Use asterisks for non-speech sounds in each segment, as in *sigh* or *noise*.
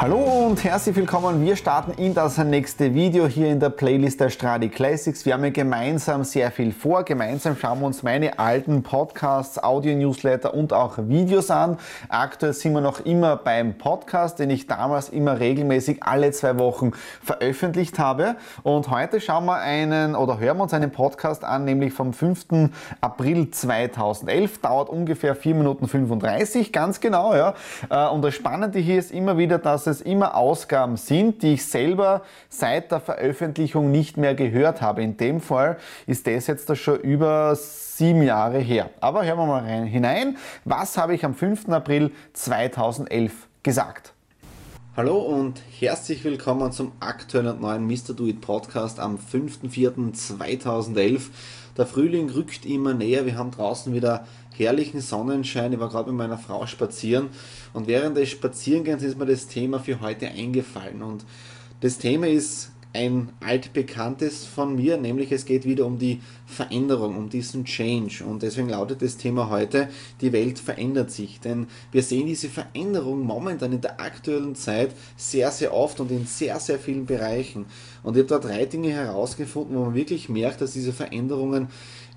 Hallo und herzlich willkommen. Wir starten in das nächste Video hier in der Playlist der Stradi Classics. Wir haben ja gemeinsam sehr viel vor. Gemeinsam schauen wir uns meine alten Podcasts, Audio-Newsletter und auch Videos an. Aktuell sind wir noch immer beim Podcast, den ich damals immer regelmäßig alle zwei Wochen veröffentlicht habe. Und heute schauen wir einen oder hören wir uns einen Podcast an, nämlich vom 5. April 2011. Dauert ungefähr 4 Minuten 35, ganz genau. Ja. Äh, und das Spannende hier ist immer wieder, dass es immer Ausgaben sind, die ich selber seit der Veröffentlichung nicht mehr gehört habe. In dem Fall ist das jetzt schon über sieben Jahre her. Aber hören wir mal rein, hinein. Was habe ich am 5. April 2011 gesagt? Hallo und herzlich willkommen zum aktuellen und neuen Mr. Do It Podcast am 5.4.2011. Der Frühling rückt immer näher. Wir haben draußen wieder herrlichen Sonnenschein. Ich war gerade mit meiner Frau spazieren und während des Spazierengehens ist mir das Thema für heute eingefallen. Und das Thema ist ein altbekanntes von mir, nämlich es geht wieder um die Veränderung, um diesen Change. Und deswegen lautet das Thema heute, die Welt verändert sich. Denn wir sehen diese Veränderung momentan in der aktuellen Zeit sehr, sehr oft und in sehr, sehr vielen Bereichen. Und ich habe da drei Dinge herausgefunden, wo man wirklich merkt, dass diese Veränderungen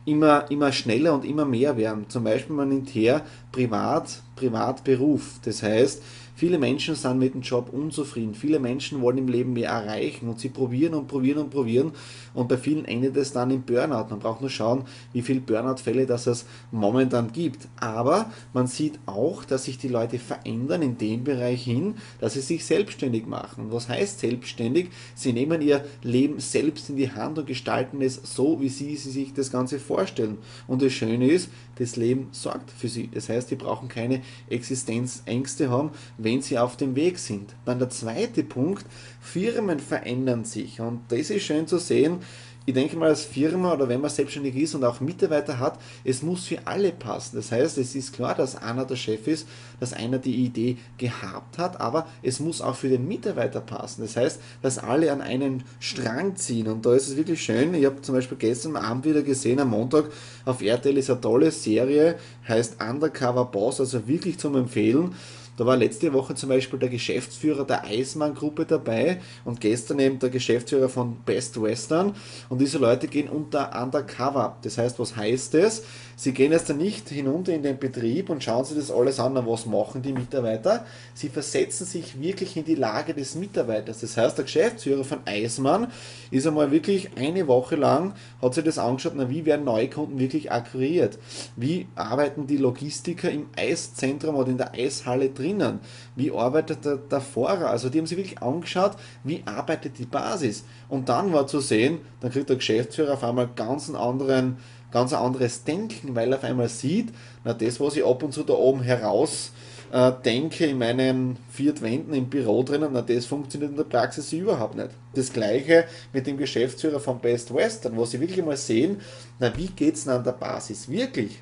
immer, immer schneller und immer mehr werden. Zum Beispiel man nimmt her Privat, Privatberuf. Das heißt, Viele Menschen sind mit dem Job unzufrieden. Viele Menschen wollen im Leben mehr erreichen und sie probieren und probieren und probieren. Und bei vielen endet es dann im Burnout. Man braucht nur schauen, wie viele Burnout-Fälle das es momentan gibt. Aber man sieht auch, dass sich die Leute verändern in dem Bereich hin, dass sie sich selbstständig machen. Was heißt selbstständig? Sie nehmen ihr Leben selbst in die Hand und gestalten es so, wie sie, sie sich das Ganze vorstellen. Und das Schöne ist, das Leben sorgt für sie. Das heißt, sie brauchen keine Existenzängste haben, wenn sie auf dem Weg sind. Dann der zweite Punkt, Firmen verändern sich und das ist schön zu sehen, ich denke mal, als Firma oder wenn man selbstständig ist und auch Mitarbeiter hat, es muss für alle passen. Das heißt, es ist klar, dass einer der Chef ist, dass einer die Idee gehabt hat, aber es muss auch für den Mitarbeiter passen. Das heißt, dass alle an einen Strang ziehen und da ist es wirklich schön. Ich habe zum Beispiel gestern Abend wieder gesehen, am Montag auf RTL ist eine tolle Serie, heißt Undercover Boss, also wirklich zum Empfehlen. Da war letzte Woche zum Beispiel der Geschäftsführer der Eismann-Gruppe dabei und gestern eben der Geschäftsführer von Best Western. Und diese Leute gehen unter Undercover. Das heißt, was heißt das? Sie gehen jetzt nicht hinunter in den Betrieb und schauen sich das alles an, was machen die Mitarbeiter. Sie versetzen sich wirklich in die Lage des Mitarbeiters. Das heißt, der Geschäftsführer von Eismann ist einmal wirklich eine Woche lang, hat sich das angeschaut, na, wie werden Neukunden wirklich akquiriert? Wie arbeiten die Logistiker im Eiszentrum oder in der Eishalle drinnen? Wie arbeitet der, der Fahrer? Also die haben sich wirklich angeschaut, wie arbeitet die Basis? Und dann war zu sehen, dann kriegt der Geschäftsführer auf einmal ganz einen anderen ganz anderes Denken, weil er auf einmal sieht, na das, was ich ab und zu da oben heraus äh, denke in meinen vier Wänden im Büro drinnen, na das funktioniert in der Praxis überhaupt nicht. Das gleiche mit dem Geschäftsführer von Best Western, wo sie wirklich mal sehen, na wie geht es denn an der Basis wirklich?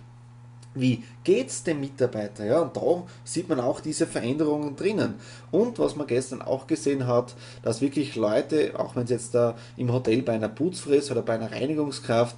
Wie geht es dem Mitarbeiter? Ja, und da sieht man auch diese Veränderungen drinnen. Und was man gestern auch gesehen hat, dass wirklich Leute, auch wenn es jetzt da im Hotel bei einer Putzfrau ist oder bei einer Reinigungskraft,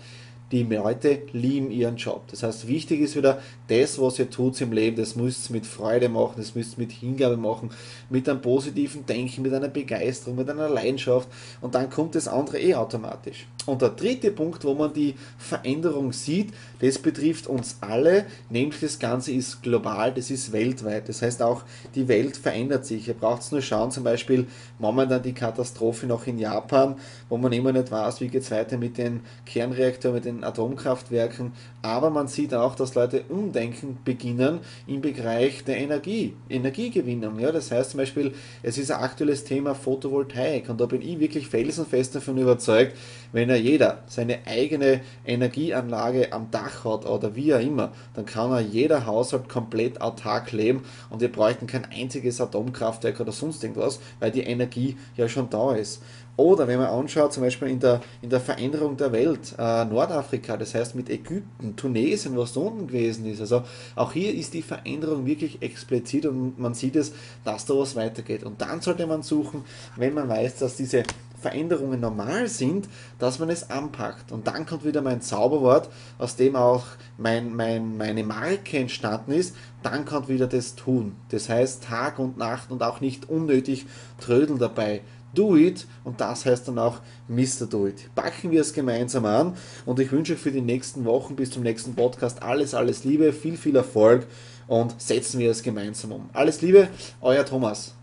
die Leute lieben ihren Job. Das heißt, wichtig ist wieder, das, was ihr tut im Leben, das müsst ihr mit Freude machen, das müsst ihr mit Hingabe machen, mit einem positiven Denken, mit einer Begeisterung, mit einer Leidenschaft und dann kommt das andere eh automatisch. Und der dritte Punkt, wo man die Veränderung sieht, das betrifft uns alle, nämlich das Ganze ist global, das ist weltweit. Das heißt auch, die Welt verändert sich. Ihr braucht es nur schauen, zum Beispiel momentan die Katastrophe noch in Japan, wo man immer nicht weiß, wie geht es weiter mit den Kernreaktoren, mit den Atomkraftwerken, aber man sieht auch, dass Leute umdenken beginnen im Bereich der Energie, Energiegewinnung. Ja? Das heißt zum Beispiel, es ist ein aktuelles Thema Photovoltaik und da bin ich wirklich felsenfest davon überzeugt, wenn ja jeder seine eigene Energieanlage am Dach hat oder wie auch immer, dann kann er jeder Haushalt komplett autark leben und wir bräuchten kein einziges Atomkraftwerk oder sonst irgendwas, weil die Energie ja schon da ist. Oder wenn man anschaut, zum Beispiel in der, in der Veränderung der Welt, äh, Nordafrika, das heißt mit Ägypten, Tunesien, was da unten gewesen ist. Also auch hier ist die Veränderung wirklich explizit und man sieht es, dass da was weitergeht. Und dann sollte man suchen, wenn man weiß, dass diese Veränderungen normal sind, dass man es anpackt. Und dann kommt wieder mein Zauberwort, aus dem auch mein, mein, meine Marke entstanden ist. Dann kommt wieder das Tun. Das heißt Tag und Nacht und auch nicht unnötig Trödeln dabei. Do It und das heißt dann auch Mr. Do It. Packen wir es gemeinsam an und ich wünsche euch für die nächsten Wochen bis zum nächsten Podcast alles, alles Liebe, viel, viel Erfolg und setzen wir es gemeinsam um. Alles Liebe, euer Thomas.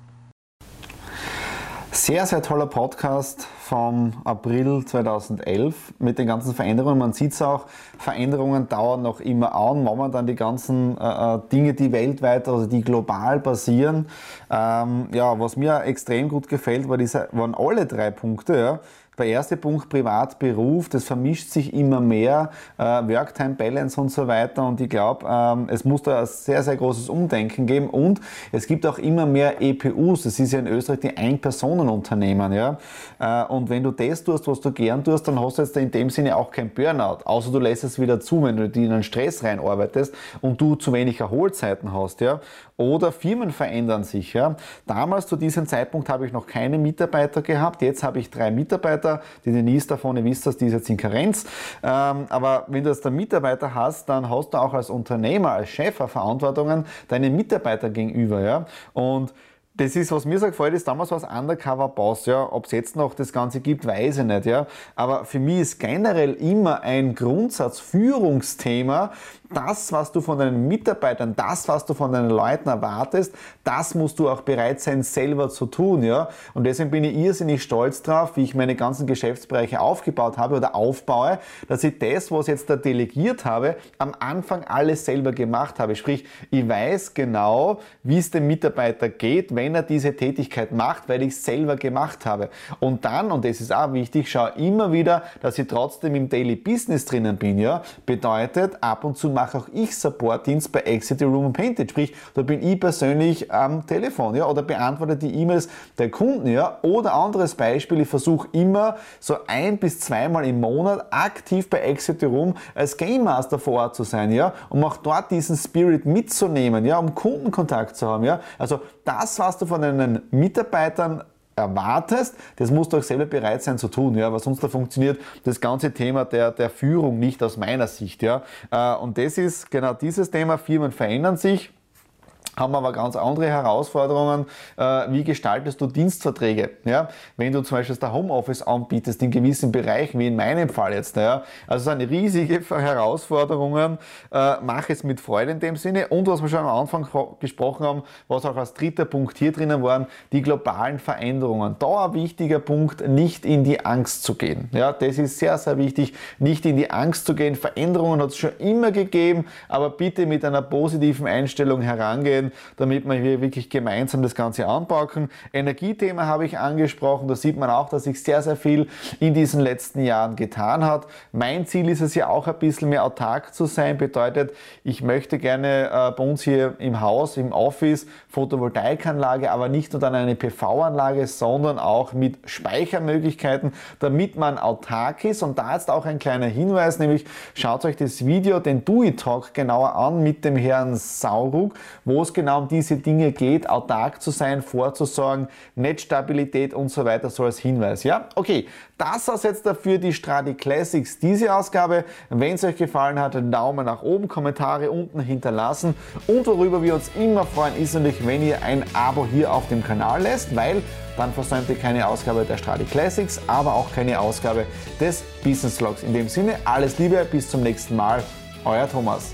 Sehr, sehr toller Podcast vom April 2011 mit den ganzen Veränderungen. Man sieht es auch, Veränderungen dauern noch immer an. Momentan die ganzen äh, äh, Dinge, die weltweit, also die global passieren. Ähm, ja, was mir extrem gut gefällt, war diese, waren alle drei Punkte. Ja. Der erste Punkt Privat, Beruf, das vermischt sich immer mehr, äh, Work-Time-Balance und so weiter. Und ich glaube, ähm, es muss da ein sehr, sehr großes Umdenken geben. Und es gibt auch immer mehr EPUs. Das ist ja in Österreich die Ein-Personen-Unternehmen. Ja? Äh, und wenn du das tust, was du gern tust, dann hast du jetzt in dem Sinne auch kein Burnout. Außer du lässt es wieder zu, wenn du dich in einen Stress reinarbeitest und du zu wenig Erholzeiten hast. Ja? Oder Firmen verändern sich. Ja? Damals zu diesem Zeitpunkt habe ich noch keine Mitarbeiter gehabt. Jetzt habe ich drei Mitarbeiter. Die Denise davon, ihr wisst das, die ist jetzt in Karenz. Ähm, aber wenn du jetzt einen Mitarbeiter hast, dann hast du auch als Unternehmer, als Chef Verantwortungen deinen Mitarbeiter gegenüber. Ja? Und das ist, was mir so gefällt, ist, damals war es Undercover Boss, ja. Ob es jetzt noch das Ganze gibt, weiß ich nicht, ja. Aber für mich ist generell immer ein Grundsatz Führungsthema, das, was du von deinen Mitarbeitern, das, was du von deinen Leuten erwartest, das musst du auch bereit sein, selber zu tun, ja. Und deswegen bin ich irrsinnig stolz drauf, wie ich meine ganzen Geschäftsbereiche aufgebaut habe oder aufbaue, dass ich das, was jetzt da delegiert habe, am Anfang alles selber gemacht habe. Sprich, ich weiß genau, wie es dem Mitarbeiter geht, wenn er diese Tätigkeit macht, weil ich es selber gemacht habe. Und dann, und das ist auch wichtig, schaue immer wieder, dass ich trotzdem im Daily Business drinnen bin, ja. Bedeutet, ab und zu mache auch ich Supportdienst bei Exit Room Painted. Sprich, da bin ich persönlich am Telefon ja, oder beantworte die E-Mails der Kunden. Ja. Oder anderes Beispiel, ich versuche immer so ein bis zweimal im Monat aktiv bei Exit Room als Game Master vor Ort zu sein ja, um auch dort diesen Spirit mitzunehmen, ja, um Kundenkontakt zu haben. Ja. Also das, was du von deinen Mitarbeitern erwartest, das musst du auch selber bereit sein zu tun, ja, weil sonst da funktioniert das ganze Thema der, der Führung nicht aus meiner Sicht, ja. Äh, und das ist genau dieses Thema, Firmen verändern sich, haben aber ganz andere Herausforderungen. Äh, wie gestaltest du Dienstverträge? Ja? Wenn du zum Beispiel das Homeoffice anbietest in gewissen Bereichen, wie in meinem Fall jetzt. Ja? Also es sind riesige *laughs* Herausforderungen. Äh, mach es mit Freude in dem Sinne. Und was wir schon am Anfang gesprochen haben, was auch als dritter Punkt hier drinnen waren, die globalen Veränderungen. Da ein wichtiger Punkt, nicht in die Angst zu gehen. Ja? Das ist sehr, sehr wichtig, nicht in die Angst zu gehen. Veränderungen hat es schon immer gegeben, aber bitte mit einer positiven Einstellung herangehen damit wir hier wirklich gemeinsam das Ganze anpacken. Energiethema habe ich angesprochen, da sieht man auch, dass sich sehr, sehr viel in diesen letzten Jahren getan hat. Mein Ziel ist es ja auch ein bisschen mehr autark zu sein, bedeutet, ich möchte gerne äh, bei uns hier im Haus, im Office, Photovoltaikanlage, aber nicht nur dann eine PV-Anlage, sondern auch mit Speichermöglichkeiten, damit man autark ist. Und da jetzt auch ein kleiner Hinweis, nämlich schaut euch das Video, den Do Talk genauer an mit dem Herrn Saurug, wo es genau um diese Dinge geht, autark zu sein, vorzusorgen, Netzstabilität und so weiter, so als Hinweis. Ja, okay, das war's jetzt dafür die Stradi Classics, diese Ausgabe. Wenn es euch gefallen hat, Daumen nach oben, Kommentare unten hinterlassen und worüber wir uns immer freuen, ist natürlich, wenn ihr ein Abo hier auf dem Kanal lässt, weil dann versäumt ihr keine Ausgabe der Stradi Classics, aber auch keine Ausgabe des Business Vlogs. In dem Sinne, alles Liebe, bis zum nächsten Mal, euer Thomas.